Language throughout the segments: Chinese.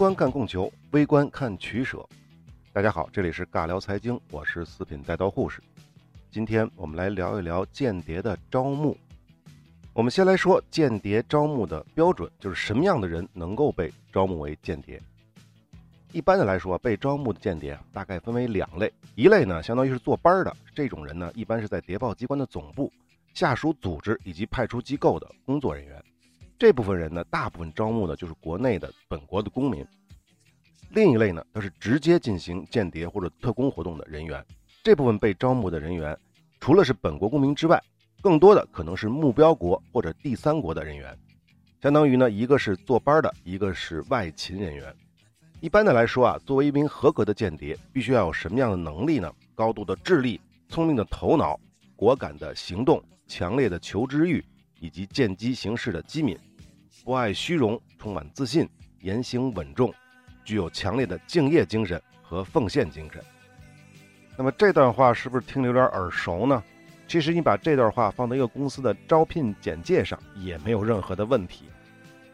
观看供求，微观看取舍。大家好，这里是尬聊财经，我是四品带刀护士。今天我们来聊一聊间谍的招募。我们先来说间谍招募的标准，就是什么样的人能够被招募为间谍。一般的来说，被招募的间谍大概分为两类，一类呢，相当于是坐班的这种人呢，一般是在谍报机关的总部、下属组织以及派出机构的工作人员。这部分人呢，大部分招募的就是国内的本国的公民。另一类呢，都是直接进行间谍或者特工活动的人员。这部分被招募的人员，除了是本国公民之外，更多的可能是目标国或者第三国的人员。相当于呢，一个是坐班的，一个是外勤人员。一般的来说啊，作为一名合格的间谍，必须要有什么样的能力呢？高度的智力、聪明的头脑、果敢的行动、强烈的求知欲，以及见机行事的机敏。不爱虚荣，充满自信，言行稳重，具有强烈的敬业精神和奉献精神。那么这段话是不是听着有点耳熟呢？其实你把这段话放到一个公司的招聘简介上也没有任何的问题。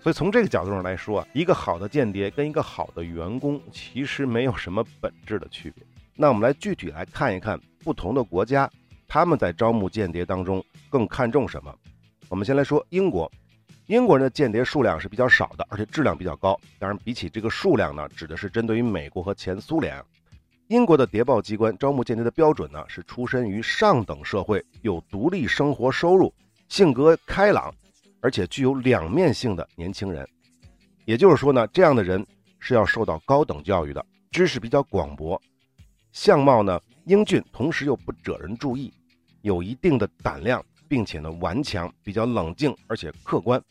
所以从这个角度上来说啊，一个好的间谍跟一个好的员工其实没有什么本质的区别。那我们来具体来看一看不同的国家，他们在招募间谍当中更看重什么？我们先来说英国。英国人的间谍数量是比较少的，而且质量比较高。当然，比起这个数量呢，指的是针对于美国和前苏联。英国的谍报机关招募间谍的标准呢，是出身于上等社会，有独立生活收入，性格开朗，而且具有两面性的年轻人。也就是说呢，这样的人是要受到高等教育的，知识比较广博，相貌呢英俊，同时又不惹人注意，有一定的胆量，并且呢顽强，比较冷静，而且客观。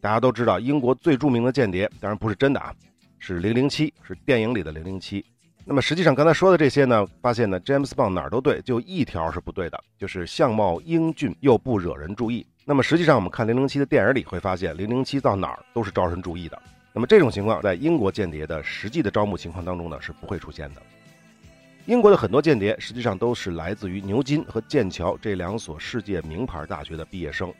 大家都知道，英国最著名的间谍，当然不是真的啊，是零零七，是电影里的零零七。那么实际上刚才说的这些呢，发现呢，James Bond 哪儿都对，就一条是不对的，就是相貌英俊又不惹人注意。那么实际上我们看零零七的电影里会发现，零零七到哪儿都是招人注意的。那么这种情况在英国间谍的实际的招募情况当中呢，是不会出现的。英国的很多间谍实际上都是来自于牛津和剑桥这两所世界名牌大学的毕业生。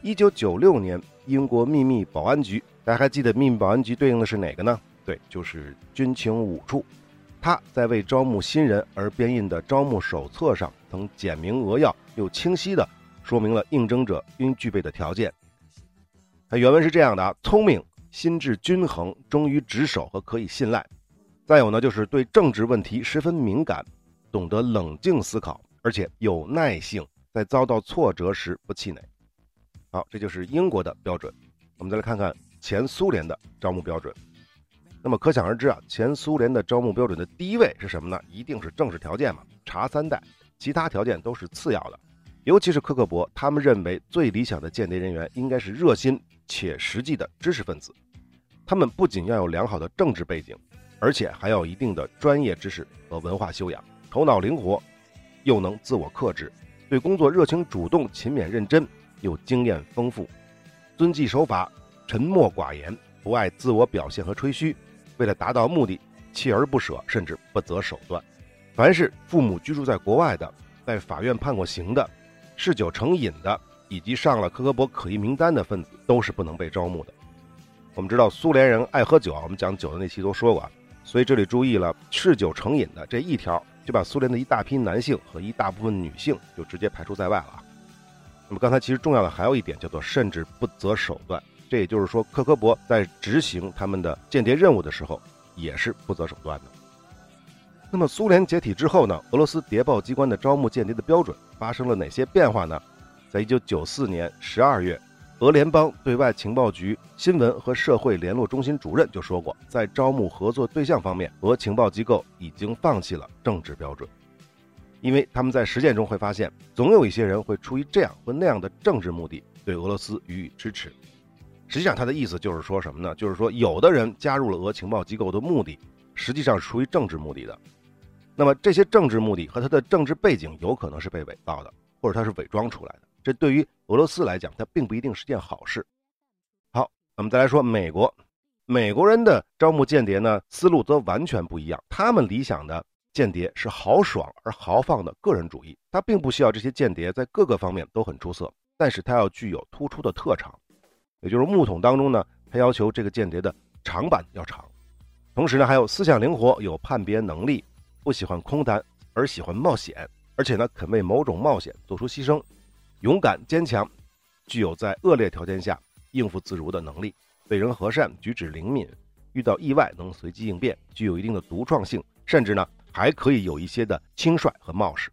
一九九六年，英国秘密保安局，大家还记得秘密保安局对应的是哪个呢？对，就是军情五处。他在为招募新人而编印的招募手册上，曾简明扼要又清晰地说明了应征者应具备的条件。他原文是这样的啊：聪明、心智均衡、忠于职守和可以信赖。再有呢，就是对政治问题十分敏感，懂得冷静思考，而且有耐性，在遭到挫折时不气馁。好，这就是英国的标准。我们再来看看前苏联的招募标准。那么可想而知啊，前苏联的招募标准的第一位是什么呢？一定是政治条件嘛，查三代，其他条件都是次要的。尤其是科克伯，他们认为最理想的间谍人员应该是热心且实际的知识分子。他们不仅要有良好的政治背景，而且还要一定的专业知识和文化修养，头脑灵活，又能自我克制，对工作热情主动、勤勉认真。又经验丰富，遵纪守法，沉默寡言，不爱自我表现和吹嘘。为了达到目的，锲而不舍，甚至不择手段。凡是父母居住在国外的，在法院判过刑的，嗜酒成瘾的，以及上了科格勃可疑名单的分子，都是不能被招募的。我们知道苏联人爱喝酒啊，我们讲酒的那期都说过，所以这里注意了，嗜酒成瘾的这一条，就把苏联的一大批男性和一大部分女性就直接排除在外了。那么刚才其实重要的还有一点叫做甚至不择手段，这也就是说克科伯在执行他们的间谍任务的时候也是不择手段的。那么苏联解体之后呢，俄罗斯谍报机关的招募间谍的标准发生了哪些变化呢？在一九九四年十二月，俄联邦对外情报局新闻和社会联络中心主任就说过，在招募合作对象方面，俄情报机构已经放弃了政治标准。因为他们在实践中会发现，总有一些人会出于这样或那样的政治目的对俄罗斯予以支持。实际上，他的意思就是说什么呢？就是说，有的人加入了俄情报机构的目的，实际上是出于政治目的的。那么，这些政治目的和他的政治背景有可能是被伪造的，或者他是伪装出来的。这对于俄罗斯来讲，它并不一定是件好事。好，我们再来说美国，美国人的招募间谍呢，思路则完全不一样。他们理想的。间谍是豪爽而豪放的个人主义，他并不需要这些间谍在各个方面都很出色，但是他要具有突出的特长，也就是木桶当中呢，他要求这个间谍的长板要长，同时呢，还有思想灵活、有判别能力，不喜欢空谈而喜欢冒险，而且呢，肯为某种冒险做出牺牲，勇敢坚强，具有在恶劣条件下应付自如的能力，为人和善，举止灵敏，遇到意外能随机应变，具有一定的独创性，甚至呢，还可以有一些的轻率和冒失。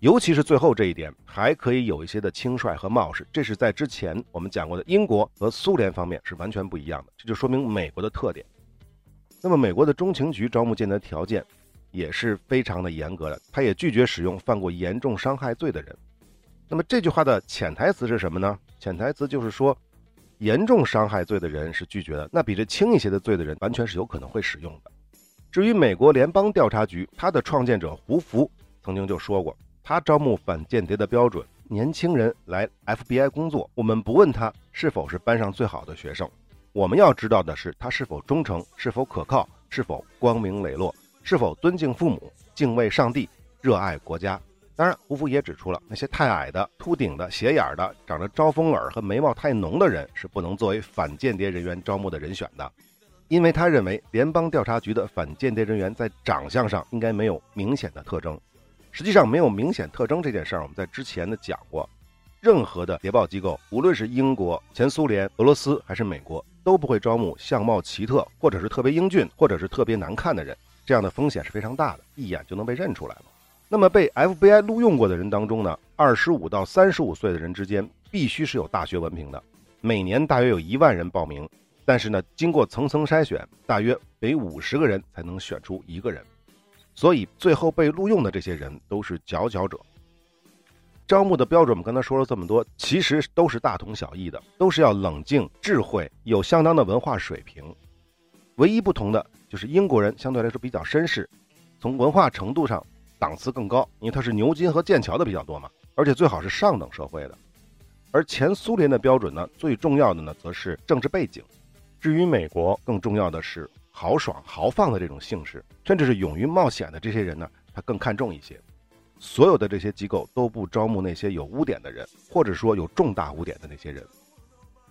尤其是最后这一点，还可以有一些的轻率和冒失，这是在之前我们讲过的英国和苏联方面是完全不一样的，这就说明美国的特点。那么美国的中情局招募间谍条件也是非常的严格的，他也拒绝使用犯过严重伤害罪的人。那么这句话的潜台词是什么呢？潜台词就是说，严重伤害罪的人是拒绝的，那比这轻一些的罪的人完全是有可能会使用的。至于美国联邦调查局，它的创建者胡佛曾经就说过。他招募反间谍的标准，年轻人来 FBI 工作，我们不问他是否是班上最好的学生，我们要知道的是他是否忠诚，是否可靠，是否光明磊落，是否尊敬父母，敬畏上帝，热爱国家。当然，胡福也指出了那些太矮的、秃顶的、斜眼的、长着招风耳和眉毛太浓的人是不能作为反间谍人员招募的人选的，因为他认为联邦调查局的反间谍人员在长相上应该没有明显的特征。实际上没有明显特征这件事儿，我们在之前的讲过。任何的谍报机构，无论是英国、前苏联、俄罗斯还是美国，都不会招募相貌奇特，或者是特别英俊，或者是特别难看的人。这样的风险是非常大的，一眼就能被认出来了。那么被 FBI 录用过的人当中呢，二十五到三十五岁的人之间必须是有大学文凭的。每年大约有一万人报名，但是呢，经过层层筛选，大约每五十个人才能选出一个人。所以最后被录用的这些人都是佼佼者。招募的标准我们刚才说了这么多，其实都是大同小异的，都是要冷静、智慧，有相当的文化水平。唯一不同的就是英国人相对来说比较绅士，从文化程度上档次更高，因为他是牛津和剑桥的比较多嘛，而且最好是上等社会的。而前苏联的标准呢，最重要的呢则是政治背景。至于美国，更重要的是。豪爽豪放的这种性质，甚至是勇于冒险的这些人呢，他更看重一些。所有的这些机构都不招募那些有污点的人，或者说有重大污点的那些人。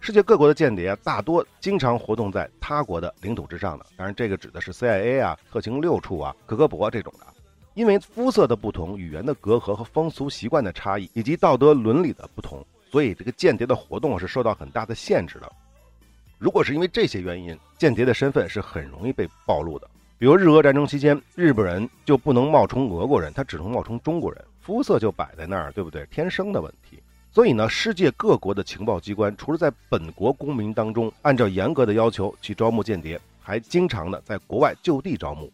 世界各国的间谍大多经常活动在他国的领土之上的，当然这个指的是 CIA 啊、特勤六处啊、克格勃这种的。因为肤色的不同、语言的隔阂和风俗习惯的差异，以及道德伦理的不同，所以这个间谍的活动是受到很大的限制的。如果是因为这些原因，间谍的身份是很容易被暴露的。比如日俄战争期间，日本人就不能冒充俄国人，他只能冒充中国人，肤色就摆在那儿，对不对？天生的问题。所以呢，世界各国的情报机关除了在本国公民当中按照严格的要求去招募间谍，还经常的在国外就地招募，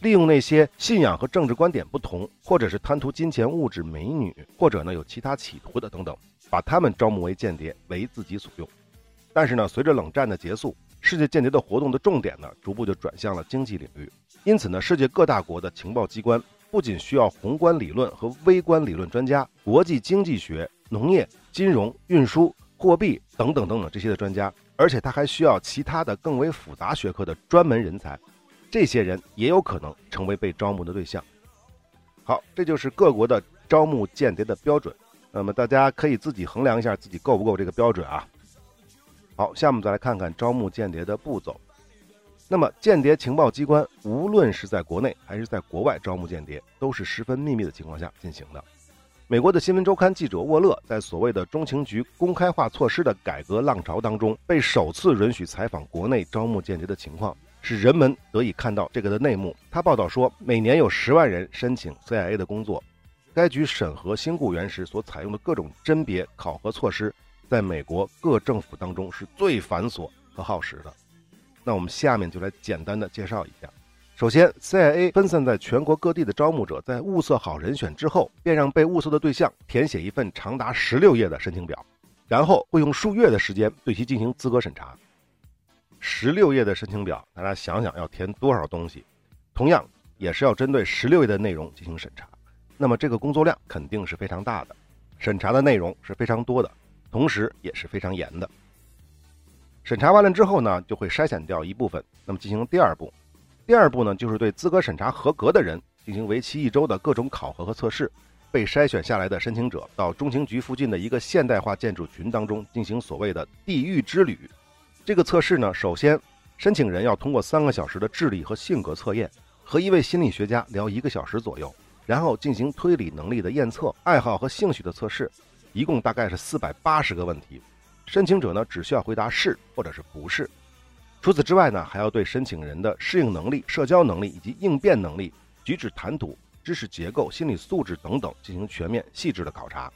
利用那些信仰和政治观点不同，或者是贪图金钱、物质、美女，或者呢有其他企图的等等，把他们招募为间谍，为自己所用。但是呢，随着冷战的结束，世界间谍的活动的重点呢，逐步就转向了经济领域。因此呢，世界各大国的情报机关不仅需要宏观理论和微观理论专家、国际经济学、农业、金融、运输、货币等等等等这些的专家，而且他还需要其他的更为复杂学科的专门人才。这些人也有可能成为被招募的对象。好，这就是各国的招募间谍的标准。那么大家可以自己衡量一下自己够不够这个标准啊。好，下面再来看看招募间谍的步骤。那么，间谍情报机关无论是在国内还是在国外招募间谍，都是十分秘密的情况下进行的。美国的新闻周刊记者沃勒在所谓的中情局公开化措施的改革浪潮当中，被首次允许采访国内招募间谍的情况，使人们得以看到这个的内幕。他报道说，每年有十万人申请 CIA 的工作，该局审核新雇员时所采用的各种甄别考核措施。在美国各政府当中是最繁琐和耗时的。那我们下面就来简单的介绍一下。首先，CIA 分散在全国各地的招募者在物色好人选之后，便让被物色的对象填写一份长达十六页的申请表，然后会用数月的时间对其进行资格审查。十六页的申请表，大家想想要填多少东西？同样也是要针对十六页的内容进行审查。那么这个工作量肯定是非常大的，审查的内容是非常多的。同时也是非常严的。审查完了之后呢，就会筛选掉一部分，那么进行第二步。第二步呢，就是对资格审查合格的人进行为期一周的各种考核和测试。被筛选下来的申请者到中情局附近的一个现代化建筑群当中进行所谓的地狱之旅。这个测试呢，首先申请人要通过三个小时的智力和性格测验，和一位心理学家聊一个小时左右，然后进行推理能力的验测、爱好和兴趣的测试，一共大概是四百八十个问题。申请者呢只需要回答是或者是不是。除此之外呢，还要对申请人的适应能力、社交能力以及应变能力、举止谈吐、知识结构、心理素质等等进行全面细致的考察。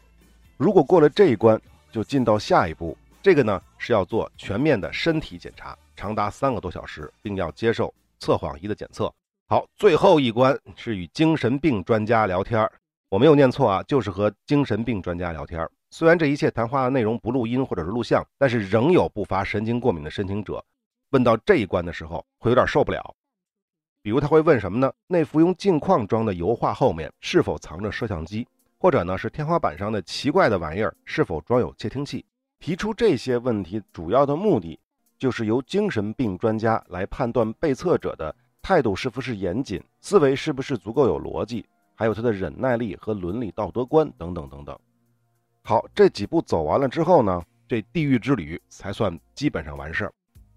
如果过了这一关，就进到下一步。这个呢是要做全面的身体检查，长达三个多小时，并要接受测谎仪的检测。好，最后一关是与精神病专家聊天儿我没有念错啊，就是和精神病专家聊天虽然这一切谈话的内容不录音或者是录像，但是仍有不乏神经过敏的申请者。问到这一关的时候，会有点受不了。比如他会问什么呢？那幅用镜框装的油画后面是否藏着摄像机？或者呢是天花板上的奇怪的玩意儿是否装有窃听器？提出这些问题主要的目的，就是由精神病专家来判断被测者的态度是不是严谨，思维是不是足够有逻辑，还有他的忍耐力和伦理道德观等等等等。好，这几步走完了之后呢，这地狱之旅才算基本上完事儿。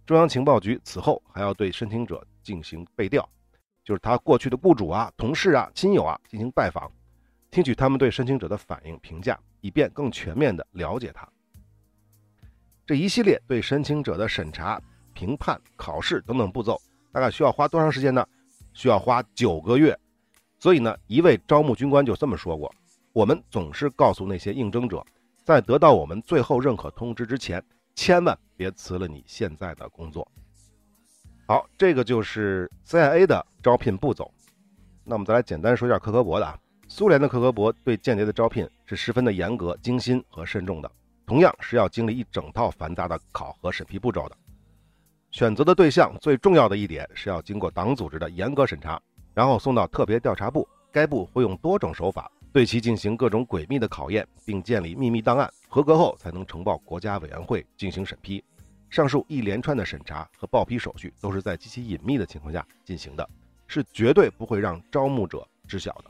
中央情报局此后还要对申请者进行背调，就是他过去的雇主啊、同事啊、亲友啊进行拜访，听取他们对申请者的反应评价，以便更全面地了解他。这一系列对申请者的审查、评判、考试等等步骤，大概需要花多长时间呢？需要花九个月。所以呢，一位招募军官就这么说过：“我们总是告诉那些应征者，在得到我们最后认可通知之前。”千万别辞了你现在的工作。好，这个就是 CIA 的招聘步骤。那我们再来简单说一下克格勃的啊。苏联的克格勃对间谍的招聘是十分的严格、精心和慎重的，同样是要经历一整套繁杂的考核审批步骤的。选择的对象最重要的一点是要经过党组织的严格审查，然后送到特别调查部，该部会用多种手法。对其进行各种诡秘的考验，并建立秘密档案，合格后才能呈报国家委员会进行审批。上述一连串的审查和报批手续都是在极其隐秘的情况下进行的，是绝对不会让招募者知晓的。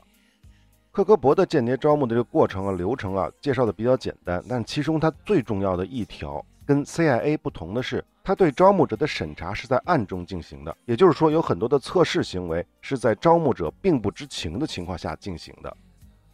克格勃的间谍招募的这个过程啊、流程啊，介绍的比较简单，但其中它最重要的一条跟 CIA 不同的是，它对招募者的审查是在暗中进行的，也就是说，有很多的测试行为是在招募者并不知情的情况下进行的。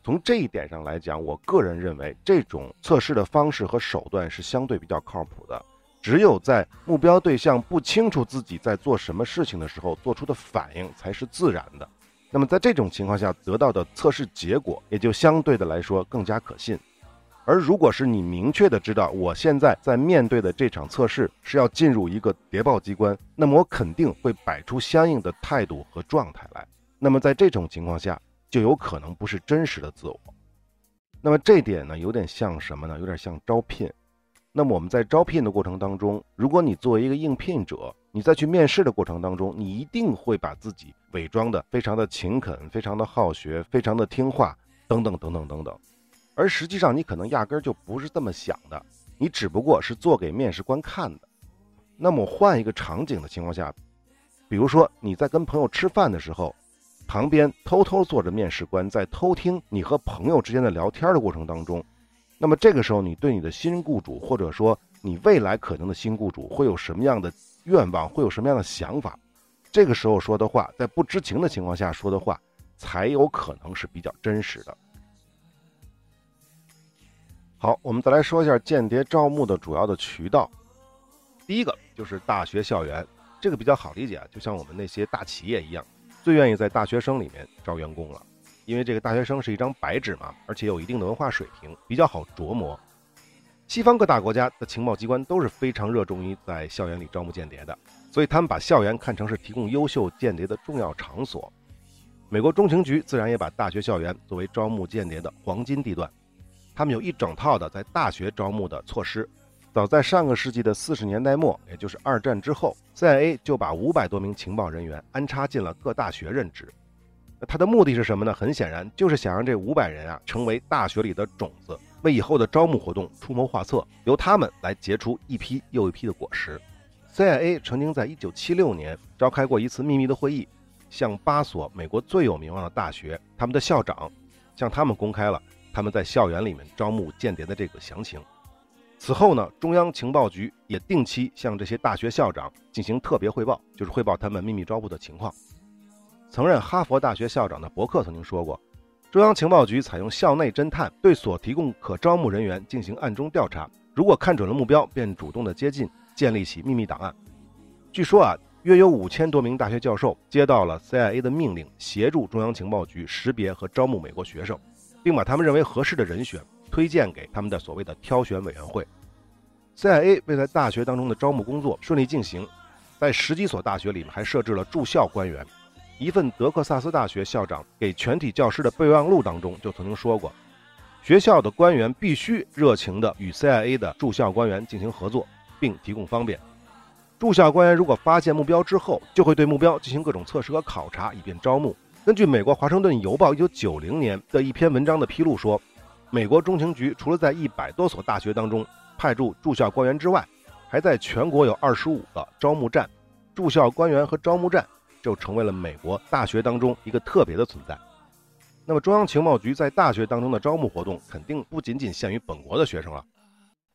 从这一点上来讲，我个人认为这种测试的方式和手段是相对比较靠谱的。只有在目标对象不清楚自己在做什么事情的时候做出的反应才是自然的。那么在这种情况下得到的测试结果也就相对的来说更加可信。而如果是你明确的知道我现在在面对的这场测试是要进入一个谍报机关，那么我肯定会摆出相应的态度和状态来。那么在这种情况下。就有可能不是真实的自我。那么这点呢，有点像什么呢？有点像招聘。那么我们在招聘的过程当中，如果你作为一个应聘者，你在去面试的过程当中，你一定会把自己伪装的非常的勤恳、非常的好学、非常的听话等等等等等等。而实际上你可能压根儿就不是这么想的，你只不过是做给面试官看的。那么换一个场景的情况下，比如说你在跟朋友吃饭的时候。旁边偷偷坐着面试官，在偷听你和朋友之间的聊天的过程当中，那么这个时候，你对你的新雇主，或者说你未来可能的新雇主，会有什么样的愿望，会有什么样的想法？这个时候说的话，在不知情的情况下说的话，才有可能是比较真实的。好，我们再来说一下间谍招募的主要的渠道。第一个就是大学校园，这个比较好理解啊，就像我们那些大企业一样。最愿意在大学生里面招员工了，因为这个大学生是一张白纸嘛，而且有一定的文化水平，比较好琢磨。西方各大国家的情报机关都是非常热衷于在校园里招募间谍的，所以他们把校园看成是提供优秀间谍的重要场所。美国中情局自然也把大学校园作为招募间谍的黄金地段，他们有一整套的在大学招募的措施。早在上个世纪的四十年代末，也就是二战之后，CIA 就把五百多名情报人员安插进了各大学任职。那他的目的是什么呢？很显然，就是想让这五百人啊成为大学里的种子，为以后的招募活动出谋划策，由他们来结出一批又一批的果实。CIA 曾经在一九七六年召开过一次秘密的会议，向八所美国最有名望的大学他们的校长向他们公开了他们在校园里面招募间谍的这个详情。此后呢，中央情报局也定期向这些大学校长进行特别汇报，就是汇报他们秘密招募的情况。曾任哈佛大学校长的伯克曾经说过，中央情报局采用校内侦探，对所提供可招募人员进行暗中调查，如果看准了目标，便主动的接近，建立起秘密档案。据说啊，约有五千多名大学教授接到了 CIA 的命令，协助中央情报局识别和招募美国学生，并把他们认为合适的人选。推荐给他们的所谓的挑选委员会，CIA 为在大学当中的招募工作顺利进行，在十几所大学里面还设置了驻校官员。一份德克萨斯大学校长给全体教师的备忘录当中就曾经说过，学校的官员必须热情地与 CIA 的驻校官员进行合作，并提供方便。驻校官员如果发现目标之后，就会对目标进行各种测试和考察，以便招募。根据美国《华盛顿邮报》1990年的一篇文章的披露说。美国中情局除了在一百多所大学当中派驻驻校官员之外，还在全国有二十五个招募站，驻校官员和招募站就成为了美国大学当中一个特别的存在。那么，中央情报局在大学当中的招募活动肯定不仅仅限于本国的学生了，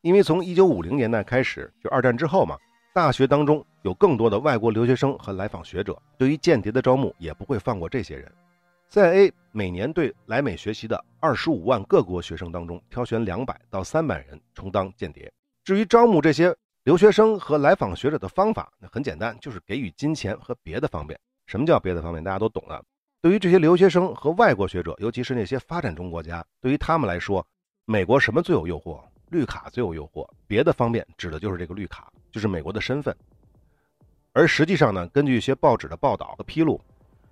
因为从一九五零年代开始，就二战之后嘛，大学当中有更多的外国留学生和来访学者，对于间谍的招募也不会放过这些人。CIA 每年对来美学习的二十五万各国学生当中挑选两百到三百人充当间谍。至于招募这些留学生和来访学者的方法，那很简单，就是给予金钱和别的方便。什么叫别的方便？大家都懂了。对于这些留学生和外国学者，尤其是那些发展中国家，对于他们来说，美国什么最有诱惑？绿卡最有诱惑。别的方便指的就是这个绿卡，就是美国的身份。而实际上呢，根据一些报纸的报道和披露。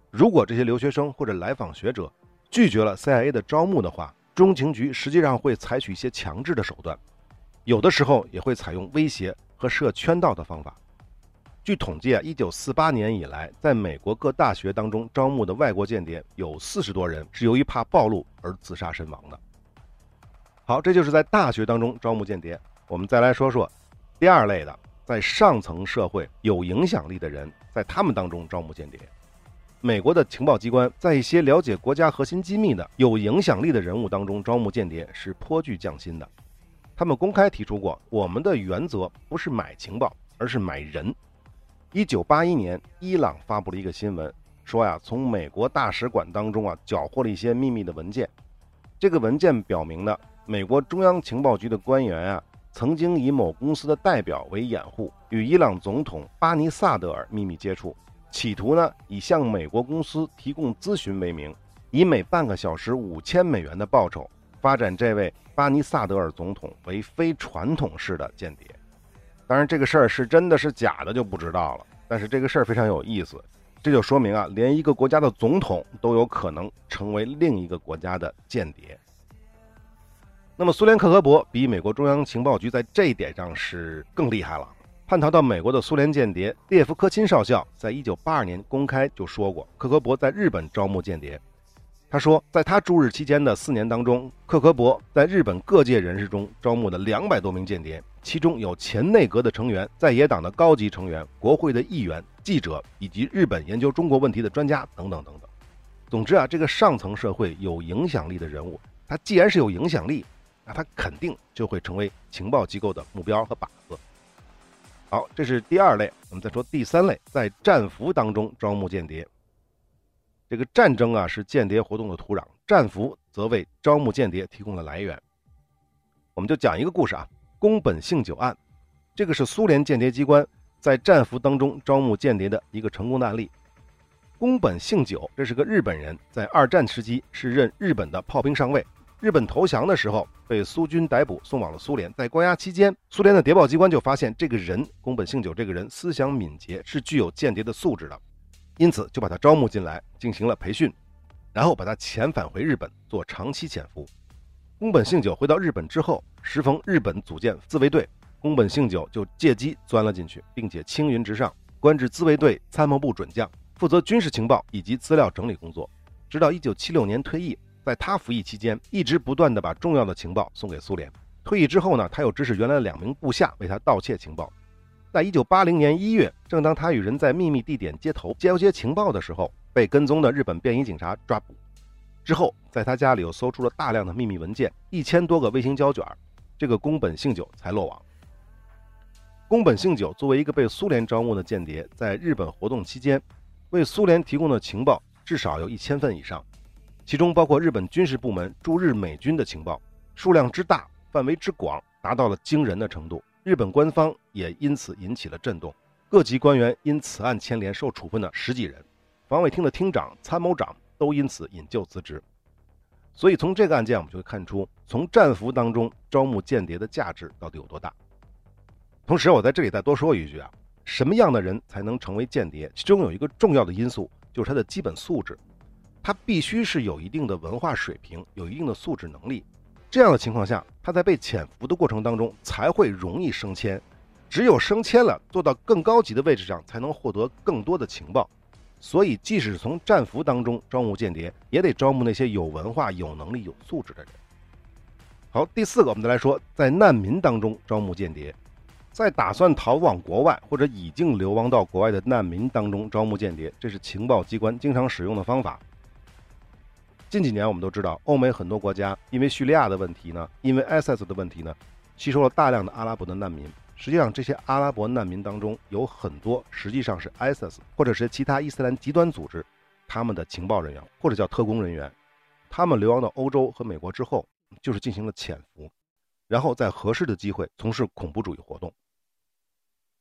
如果这些留学生或者来访学者拒绝了 CIA 的招募的话，中情局实际上会采取一些强制的手段，有的时候也会采用威胁和设圈套的方法。据统计啊，一九四八年以来，在美国各大学当中招募的外国间谍有四十多人是由于怕暴露而自杀身亡的。好，这就是在大学当中招募间谍。我们再来说说第二类的，在上层社会有影响力的人，在他们当中招募间谍。美国的情报机关在一些了解国家核心机密的有影响力的人物当中招募间谍是颇具匠心的。他们公开提出过，我们的原则不是买情报，而是买人。一九八一年，伊朗发布了一个新闻，说呀，从美国大使馆当中啊缴获了一些秘密的文件。这个文件表明呢，美国中央情报局的官员啊，曾经以某公司的代表为掩护，与伊朗总统巴尼萨德尔秘密接触。企图呢，以向美国公司提供咨询为名，以每半个小时五千美元的报酬，发展这位巴尼萨德尔总统为非传统式的间谍。当然，这个事儿是真的是假的就不知道了。但是这个事儿非常有意思，这就说明啊，连一个国家的总统都有可能成为另一个国家的间谍。那么，苏联克格勃比美国中央情报局在这一点上是更厉害了。叛逃到美国的苏联间谍列夫科钦少校，在一九八二年公开就说过，克格勃在日本招募间谍。他说，在他驻日期间的四年当中，克格勃在日本各界人士中招募了两百多名间谍，其中有前内阁的成员、在野党的高级成员、国会的议员、记者以及日本研究中国问题的专家等等等等。总之啊，这个上层社会有影响力的人物，他既然是有影响力，那他肯定就会成为情报机构的目标和靶子。好，这是第二类。我们再说第三类，在战俘当中招募间谍。这个战争啊，是间谍活动的土壤，战俘则为招募间谍提供了来源。我们就讲一个故事啊，宫本信久案。这个是苏联间谍机关在战俘当中招募间谍的一个成功的案例。宫本信久，这是个日本人，在二战时期是任日本的炮兵上尉。日本投降的时候，被苏军逮捕，送往了苏联。在关押期间，苏联的谍报机关就发现这个人宫本信久这个人思想敏捷，是具有间谍的素质的，因此就把他招募进来，进行了培训，然后把他遣返回日本做长期潜伏。宫本信久回到日本之后，时逢日本组建自卫队，宫本信久就借机钻了进去，并且青云直上，官至自卫队参谋部准将，负责军事情报以及资料整理工作，直到1976年退役。在他服役期间，一直不断地把重要的情报送给苏联。退役之后呢，他又指使原来的两名部下为他盗窃情报。在一九八零年一月，正当他与人在秘密地点接头交接情报的时候，被跟踪的日本便衣警察抓捕。之后，在他家里又搜出了大量的秘密文件，一千多个微型胶卷。这个宫本信久才落网。宫本信久作为一个被苏联招募的间谍，在日本活动期间，为苏联提供的情报至少有一千份以上，其中包括日本军事部门驻日美军的情报，数量之大，范围之广，达到了惊人的程度。日本官方也因此引起了震动，各级官员因此案牵连受处分的十几人，防卫厅的厅长、参谋长都因此引咎辞职。所以从这个案件，我们就会看出，从战俘当中招募间谍的价值到底有多大。同时，我在这里再多说一句啊，什么样的人才能成为间谍？其中有一个重要的因素，就是他的基本素质，他必须是有一定的文化水平，有一定的素质能力。这样的情况下，他在被潜伏的过程当中才会容易升迁。只有升迁了，做到更高级的位置上，才能获得更多的情报。所以，即使从战俘当中招募间谍，也得招募那些有文化、有能力、有素质的人。好，第四个，我们再来说，在难民当中招募间谍，在打算逃往国外或者已经流亡到国外的难民当中招募间谍，这是情报机关经常使用的方法。近几年，我们都知道，欧美很多国家因为叙利亚的问题呢，因为 ISIS 的问题呢，吸收了大量的阿拉伯的难民。实际上，这些阿拉伯难民当中有很多实际上是 ISIS 或者是其他伊斯兰极端组织他们的情报人员或者叫特工人员。他们流亡到欧洲和美国之后，就是进行了潜伏，然后在合适的机会从事恐怖主义活动。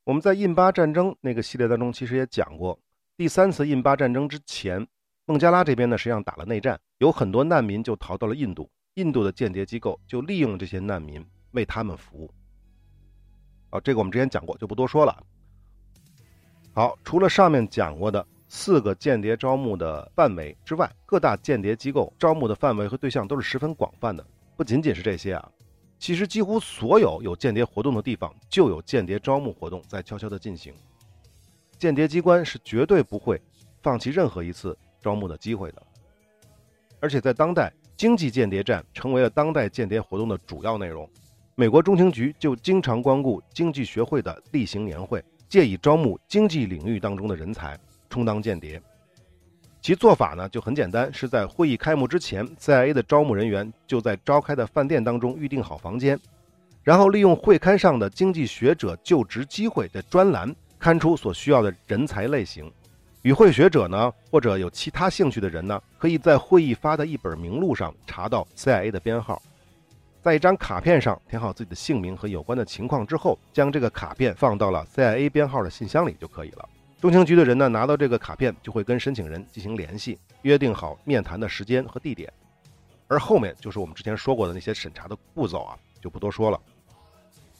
我们在印巴战争那个系列当中其实也讲过，第三次印巴战争之前。孟加拉这边呢，实际上打了内战，有很多难民就逃到了印度，印度的间谍机构就利用这些难民为他们服务。啊，这个我们之前讲过，就不多说了。好，除了上面讲过的四个间谍招募的范围之外，各大间谍机构招募的范围和对象都是十分广泛的。不仅仅是这些啊，其实几乎所有有间谍活动的地方，就有间谍招募活动在悄悄地进行。间谍机关是绝对不会放弃任何一次。招募的机会的，而且在当代，经济间谍战成为了当代间谍活动的主要内容。美国中情局就经常光顾经济学会的例行年会，借以招募经济领域当中的人才充当间谍。其做法呢就很简单，是在会议开幕之前，CIA 的招募人员就在召开的饭店当中预定好房间，然后利用会刊上的经济学者就职机会的专栏，刊出所需要的人才类型。与会学者呢，或者有其他兴趣的人呢，可以在会议发的一本名录上查到 CIA 的编号，在一张卡片上填好自己的姓名和有关的情况之后，将这个卡片放到了 CIA 编号的信箱里就可以了。中情局的人呢，拿到这个卡片就会跟申请人进行联系，约定好面谈的时间和地点，而后面就是我们之前说过的那些审查的步骤啊，就不多说了。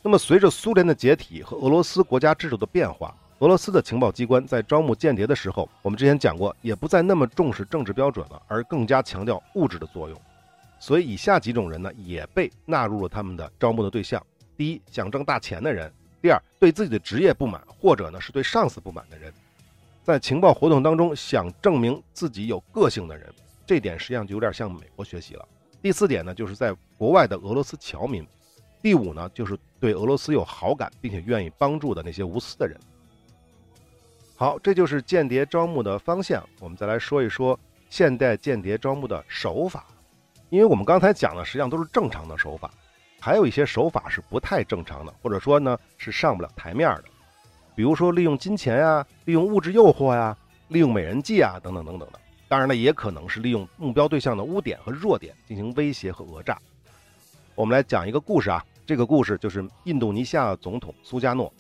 那么，随着苏联的解体和俄罗斯国家制度的变化。俄罗斯的情报机关在招募间谍的时候，我们之前讲过，也不再那么重视政治标准了，而更加强调物质的作用。所以，以下几种人呢，也被纳入了他们的招募的对象：第一，想挣大钱的人；第二，对自己的职业不满，或者呢是对上司不满的人；在情报活动当中想证明自己有个性的人。这点实际上就有点向美国学习了。第四点呢，就是在国外的俄罗斯侨民；第五呢，就是对俄罗斯有好感并且愿意帮助的那些无私的人。好，这就是间谍招募的方向。我们再来说一说现代间谍招募的手法，因为我们刚才讲的实际上都是正常的手法，还有一些手法是不太正常的，或者说呢是上不了台面的。比如说利用金钱呀，利用物质诱惑呀，利用美人计啊，等等等等的。当然了，也可能是利用目标对象的污点和弱点进行威胁和讹诈。我们来讲一个故事啊，这个故事就是印度尼西亚总统苏加诺。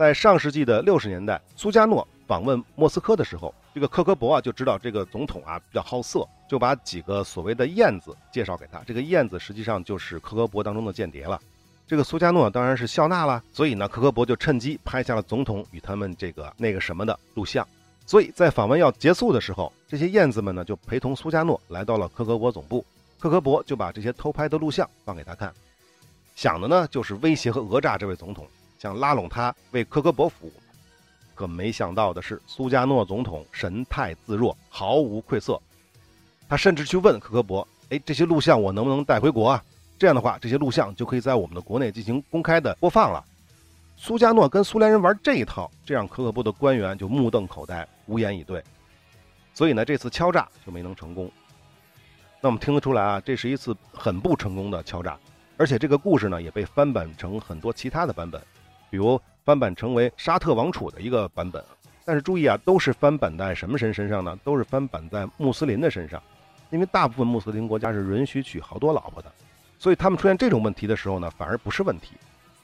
在上世纪的六十年代，苏加诺访问莫斯科的时候，这个科科博啊就知道这个总统啊比较好色，就把几个所谓的燕子介绍给他。这个燕子实际上就是科科博当中的间谍了。这个苏加诺当然是笑纳了，所以呢，科科博就趁机拍下了总统与他们这个那个什么的录像。所以在访问要结束的时候，这些燕子们呢就陪同苏加诺来到了科科博总部，科科博就把这些偷拍的录像放给他看，想的呢就是威胁和讹诈这位总统。想拉拢他为科科博服务，可没想到的是，苏加诺总统神态自若，毫无愧色。他甚至去问科科博：“哎，这些录像我能不能带回国啊？这样的话，这些录像就可以在我们的国内进行公开的播放了。”苏加诺跟苏联人玩这一套，这让科科博的官员就目瞪口呆，无言以对。所以呢，这次敲诈就没能成功。那我们听得出来啊，这是一次很不成功的敲诈。而且这个故事呢也被翻版成很多其他的版本，比如翻版成为沙特王储的一个版本。但是注意啊，都是翻版在什么人身上呢？都是翻版在穆斯林的身上，因为大部分穆斯林国家是允许娶好多老婆的，所以他们出现这种问题的时候呢，反而不是问题，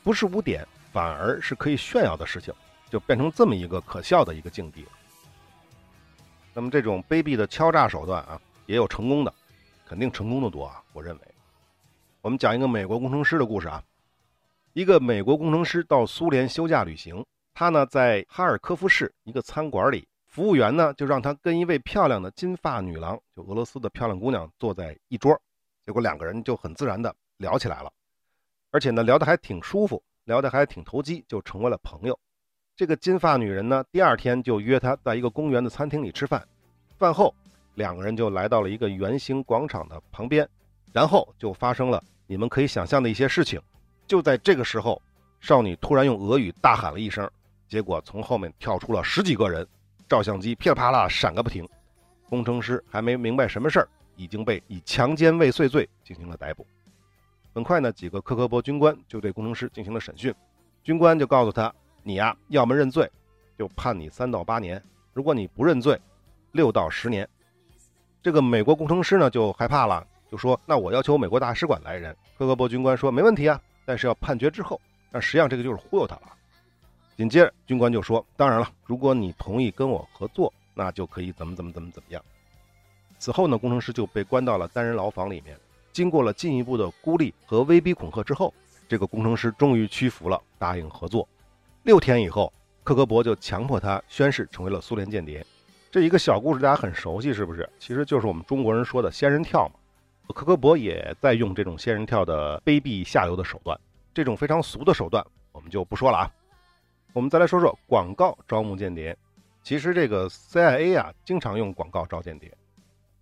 不是污点，反而是可以炫耀的事情，就变成这么一个可笑的一个境地了。那么这种卑鄙的敲诈手段啊，也有成功的。肯定成功的多啊！我认为，我们讲一个美国工程师的故事啊。一个美国工程师到苏联休假旅行，他呢在哈尔科夫市一个餐馆里，服务员呢就让他跟一位漂亮的金发女郎，就俄罗斯的漂亮姑娘坐在一桌，结果两个人就很自然的聊起来了，而且呢聊得还挺舒服，聊得还挺投机，就成为了朋友。这个金发女人呢，第二天就约他在一个公园的餐厅里吃饭，饭后。两个人就来到了一个圆形广场的旁边，然后就发生了你们可以想象的一些事情。就在这个时候，少女突然用俄语大喊了一声，结果从后面跳出了十几个人，照相机噼里啪啦闪个不停。工程师还没明白什么事儿，已经被以强奸未遂罪进行了逮捕。很快呢，几个克格勃军官就对工程师进行了审讯。军官就告诉他：“你呀，要么认罪，就判你三到八年；如果你不认罪，六到十年。”这个美国工程师呢就害怕了，就说：“那我要求美国大使馆来人。”科格勃军官说：“没问题啊，但是要判决之后。”但实际上这个就是忽悠他了。紧接着军官就说：“当然了，如果你同意跟我合作，那就可以怎么怎么怎么怎么样。”此后呢，工程师就被关到了单人牢房里面。经过了进一步的孤立和威逼恐吓之后，这个工程师终于屈服了，答应合作。六天以后，克格勃就强迫他宣誓成为了苏联间谍。这一个小故事大家很熟悉，是不是？其实就是我们中国人说的仙人跳嘛。克格勃也在用这种仙人跳的卑鄙下流的手段，这种非常俗的手段我们就不说了啊。我们再来说说广告招募间谍。其实这个 CIA 啊，经常用广告招间谍。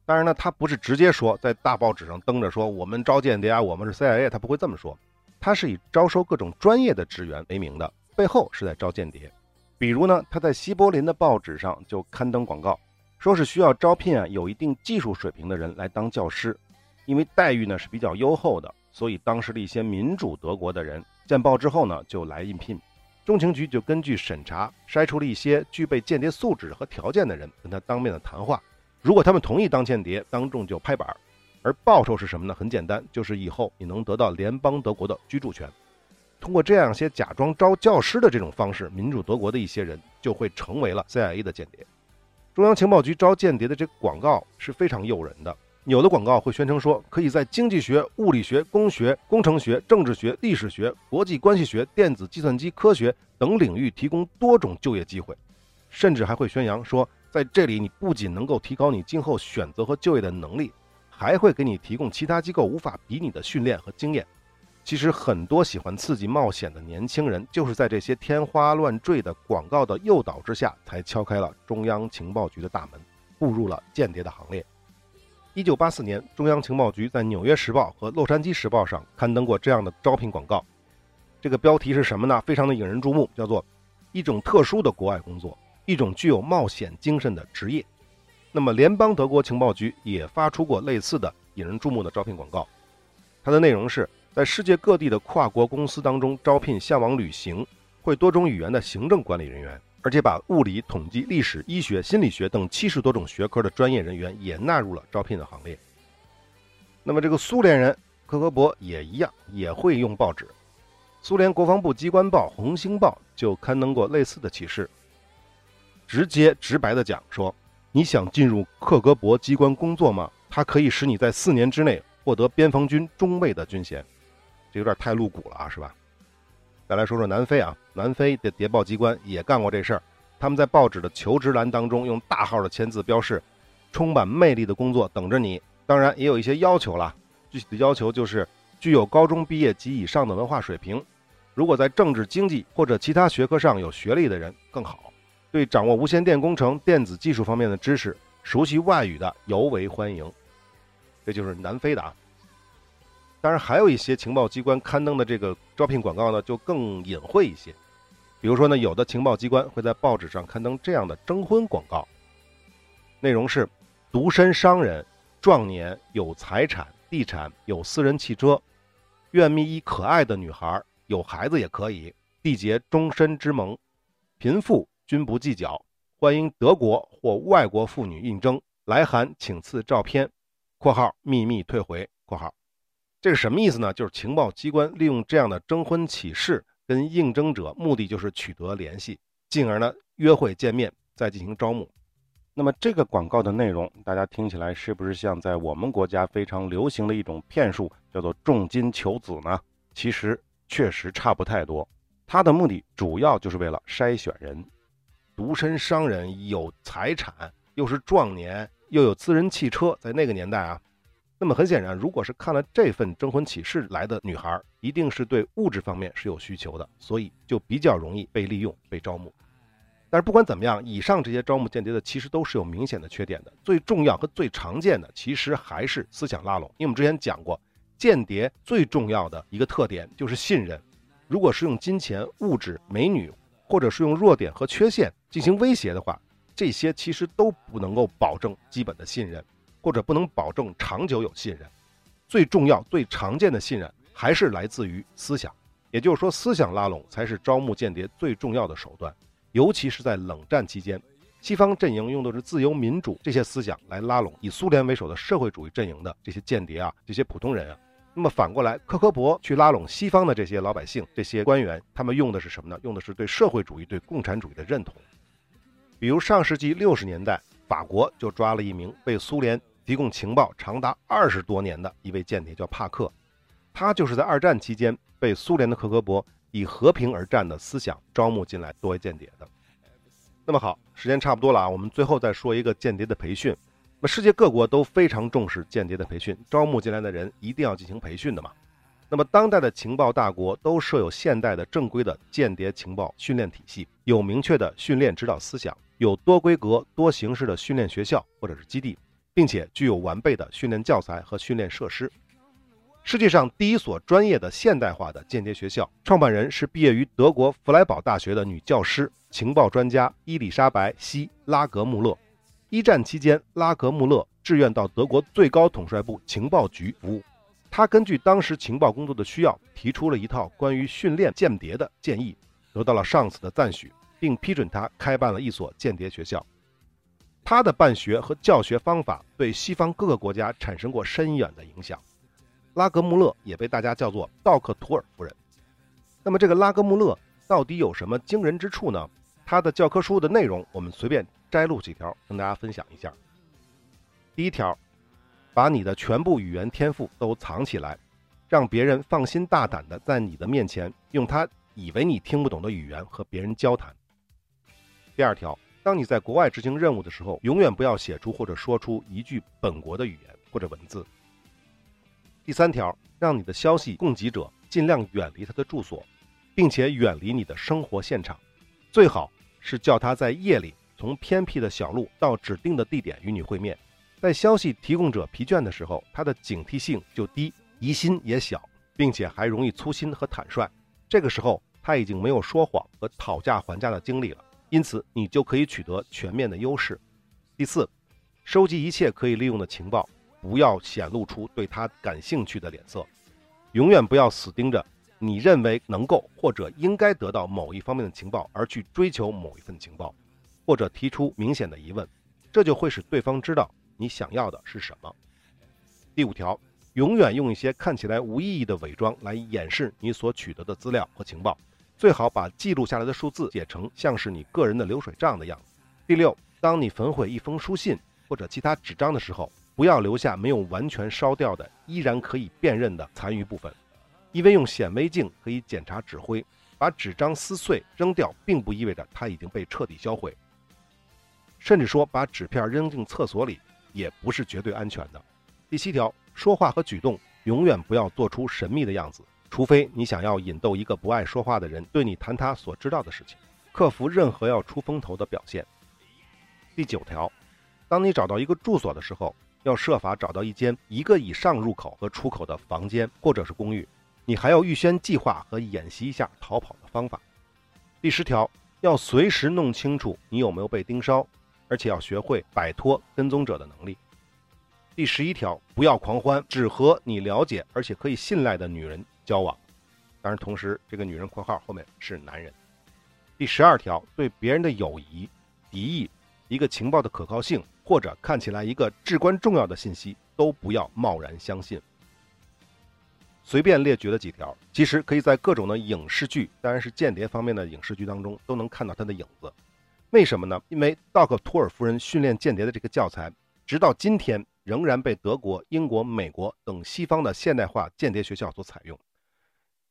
当然呢，他不是直接说在大报纸上登着说我们招间谍啊，我们是 CIA，他不会这么说。他是以招收各种专业的职员为名的，背后是在招间谍。比如呢，他在西柏林的报纸上就刊登广告，说是需要招聘啊有一定技术水平的人来当教师，因为待遇呢是比较优厚的，所以当时的一些民主德国的人见报之后呢就来应聘。中情局就根据审查筛出了一些具备间谍素质和条件的人，跟他当面的谈话，如果他们同意当间谍，当众就拍板。而报酬是什么呢？很简单，就是以后你能得到联邦德国的居住权。通过这样些假装招教师的这种方式，民主德国的一些人就会成为了 CIA 的间谍。中央情报局招间谍的这个广告是非常诱人的。有的广告会宣称说，可以在经济学、物理学、工学、工程学、政治学、历史学、国际关系学、电子计算机科学等领域提供多种就业机会，甚至还会宣扬说，在这里你不仅能够提高你今后选择和就业的能力，还会给你提供其他机构无法比拟的训练和经验。其实很多喜欢刺激冒险的年轻人，就是在这些天花乱坠的广告的诱导之下，才敲开了中央情报局的大门，步入了间谍的行列。一九八四年，中央情报局在《纽约时报》和《洛杉矶时报》上刊登过这样的招聘广告，这个标题是什么呢？非常的引人注目，叫做“一种特殊的国外工作，一种具有冒险精神的职业”。那么，联邦德国情报局也发出过类似的引人注目的招聘广告，它的内容是。在世界各地的跨国公司当中招聘向往旅行、会多种语言的行政管理人员，而且把物理、统计、历史、医学、心理学等七十多种学科的专业人员也纳入了招聘的行列。那么，这个苏联人科格勃也一样，也会用报纸。苏联国防部机关报《红星报》就刊登过类似的启事，直接直白的讲说：“你想进入克格勃机关工作吗？它可以使你在四年之内获得边防军中尉的军衔。”这有点太露骨了啊，是吧？再来说说南非啊，南非的谍报机关也干过这事儿。他们在报纸的求职栏当中用大号的签字标示：“充满魅力的工作等着你。”当然也有一些要求了，具体的要求就是具有高中毕业及以上的文化水平，如果在政治、经济或者其他学科上有学历的人更好。对掌握无线电工程、电子技术方面的知识、熟悉外语的尤为欢迎。这就是南非的啊。当然，还有一些情报机关刊登的这个招聘广告呢，就更隐晦一些。比如说呢，有的情报机关会在报纸上刊登这样的征婚广告，内容是：独身商人，壮年，有财产、地产，有私人汽车，愿觅一可爱的女孩，有孩子也可以，缔结终身之盟。贫富均不计较，欢迎德国或外国妇女应征。来函请赐照片（括号秘密退回）（括号）。这是什么意思呢？就是情报机关利用这样的征婚启事跟应征者，目的就是取得联系，进而呢约会见面，再进行招募。那么这个广告的内容，大家听起来是不是像在我们国家非常流行的一种骗术，叫做重金求子呢？其实确实差不太多。它的目的主要就是为了筛选人，独身商人有财产，又是壮年，又有私人汽车，在那个年代啊。那么很显然，如果是看了这份征婚启事来的女孩，一定是对物质方面是有需求的，所以就比较容易被利用、被招募。但是不管怎么样，以上这些招募间谍的其实都是有明显的缺点的。最重要和最常见的其实还是思想拉拢。因为我们之前讲过，间谍最重要的一个特点就是信任。如果是用金钱、物质、美女，或者是用弱点和缺陷进行威胁的话，这些其实都不能够保证基本的信任。或者不能保证长久有信任，最重要、最常见的信任还是来自于思想，也就是说，思想拉拢才是招募间谍最重要的手段。尤其是在冷战期间，西方阵营用的是自由民主这些思想来拉拢以苏联为首的社会主义阵营的这些间谍啊，这些普通人啊。那么反过来，科科博去拉拢西方的这些老百姓、这些官员，他们用的是什么呢？用的是对社会主义、对共产主义的认同。比如上世纪六十年代，法国就抓了一名被苏联提供情报长达二十多年的一位间谍叫帕克，他就是在二战期间被苏联的克格勃以和平而战的思想招募进来作为间谍的。那么好，时间差不多了啊，我们最后再说一个间谍的培训。那么世界各国都非常重视间谍的培训，招募进来的人一定要进行培训的嘛。那么当代的情报大国都设有现代的正规的间谍情报训练体系，有明确的训练指导思想，有多规格多形式的训练学校或者是基地。并且具有完备的训练教材和训练设施。世界上第一所专业的现代化的间谍学校，创办人是毕业于德国弗莱堡大学的女教师、情报专家伊丽莎白·西拉格穆勒。一战期间，拉格穆勒志愿到德国最高统帅部情报局服务。他根据当时情报工作的需要，提出了一套关于训练间谍的建议，得到了上司的赞许，并批准他开办了一所间谍学校。他的办学和教学方法对西方各个国家产生过深远的影响。拉格穆勒也被大家叫做道克图尔夫人。那么，这个拉格穆勒到底有什么惊人之处呢？他的教科书的内容，我们随便摘录几条跟大家分享一下。第一条，把你的全部语言天赋都藏起来，让别人放心大胆地在你的面前用他以为你听不懂的语言和别人交谈。第二条。当你在国外执行任务的时候，永远不要写出或者说出一句本国的语言或者文字。第三条，让你的消息供给者尽量远离他的住所，并且远离你的生活现场，最好是叫他在夜里从偏僻的小路到指定的地点与你会面。在消息提供者疲倦的时候，他的警惕性就低，疑心也小，并且还容易粗心和坦率。这个时候，他已经没有说谎和讨价还价的精力了。因此，你就可以取得全面的优势。第四，收集一切可以利用的情报，不要显露出对他感兴趣的脸色，永远不要死盯着你认为能够或者应该得到某一方面的情报而去追求某一份情报，或者提出明显的疑问，这就会使对方知道你想要的是什么。第五条，永远用一些看起来无意义的伪装来掩饰你所取得的资料和情报。最好把记录下来的数字写成像是你个人的流水账的样子。第六，当你焚毁一封书信或者其他纸张的时候，不要留下没有完全烧掉的、依然可以辨认的残余部分，因为用显微镜可以检查纸灰。把纸张撕碎扔掉，并不意味着它已经被彻底销毁。甚至说，把纸片扔进厕所里也不是绝对安全的。第七条，说话和举动永远不要做出神秘的样子。除非你想要引逗一个不爱说话的人对你谈他所知道的事情，克服任何要出风头的表现。第九条，当你找到一个住所的时候，要设法找到一间一个以上入口和出口的房间或者是公寓。你还要预先计划和演习一下逃跑的方法。第十条，要随时弄清楚你有没有被盯梢，而且要学会摆脱跟踪者的能力。第十一条，不要狂欢，只和你了解而且可以信赖的女人交往。当然，同时这个女人（括号后面是男人）。第十二条，对别人的友谊、敌意、一个情报的可靠性，或者看起来一个至关重要的信息，都不要贸然相信。随便列举了几条，其实可以在各种的影视剧，当然是间谍方面的影视剧当中，都能看到它的影子。为什么呢？因为道克托尔夫人训练间谍的这个教材，直到今天仍然被德国、英国、美国等西方的现代化间谍学校所采用。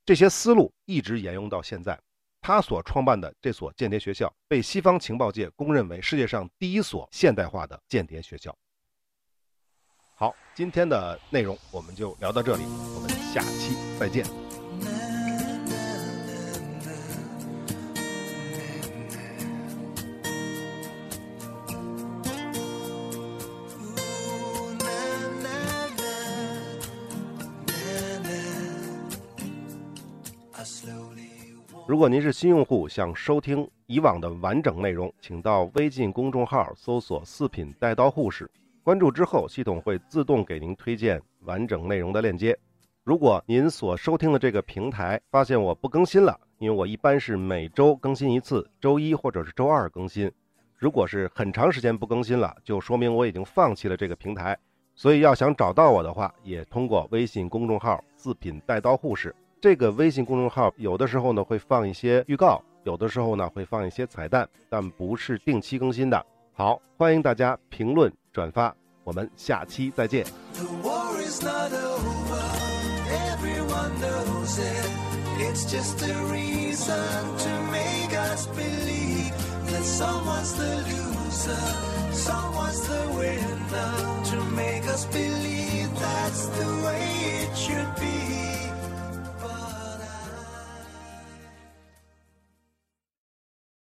这些思路一直沿用到现在。他所创办的这所间谍学校，被西方情报界公认为世界上第一所现代化的间谍学校。好，今天的内容我们就聊到这里，我们下期再见。如果您是新用户，想收听以往的完整内容，请到微信公众号搜索“四品带刀护士”。关注之后，系统会自动给您推荐完整内容的链接。如果您所收听的这个平台发现我不更新了，因为我一般是每周更新一次，周一或者是周二更新。如果是很长时间不更新了，就说明我已经放弃了这个平台。所以要想找到我的话，也通过微信公众号“四品带刀护士”这个微信公众号，有的时候呢会放一些预告，有的时候呢会放一些彩蛋，但不是定期更新的。好，欢迎大家评论。转发，我们下期再见。It's just a reason to make us believe that someone's the loser, someone's the winner. To make us believe that's the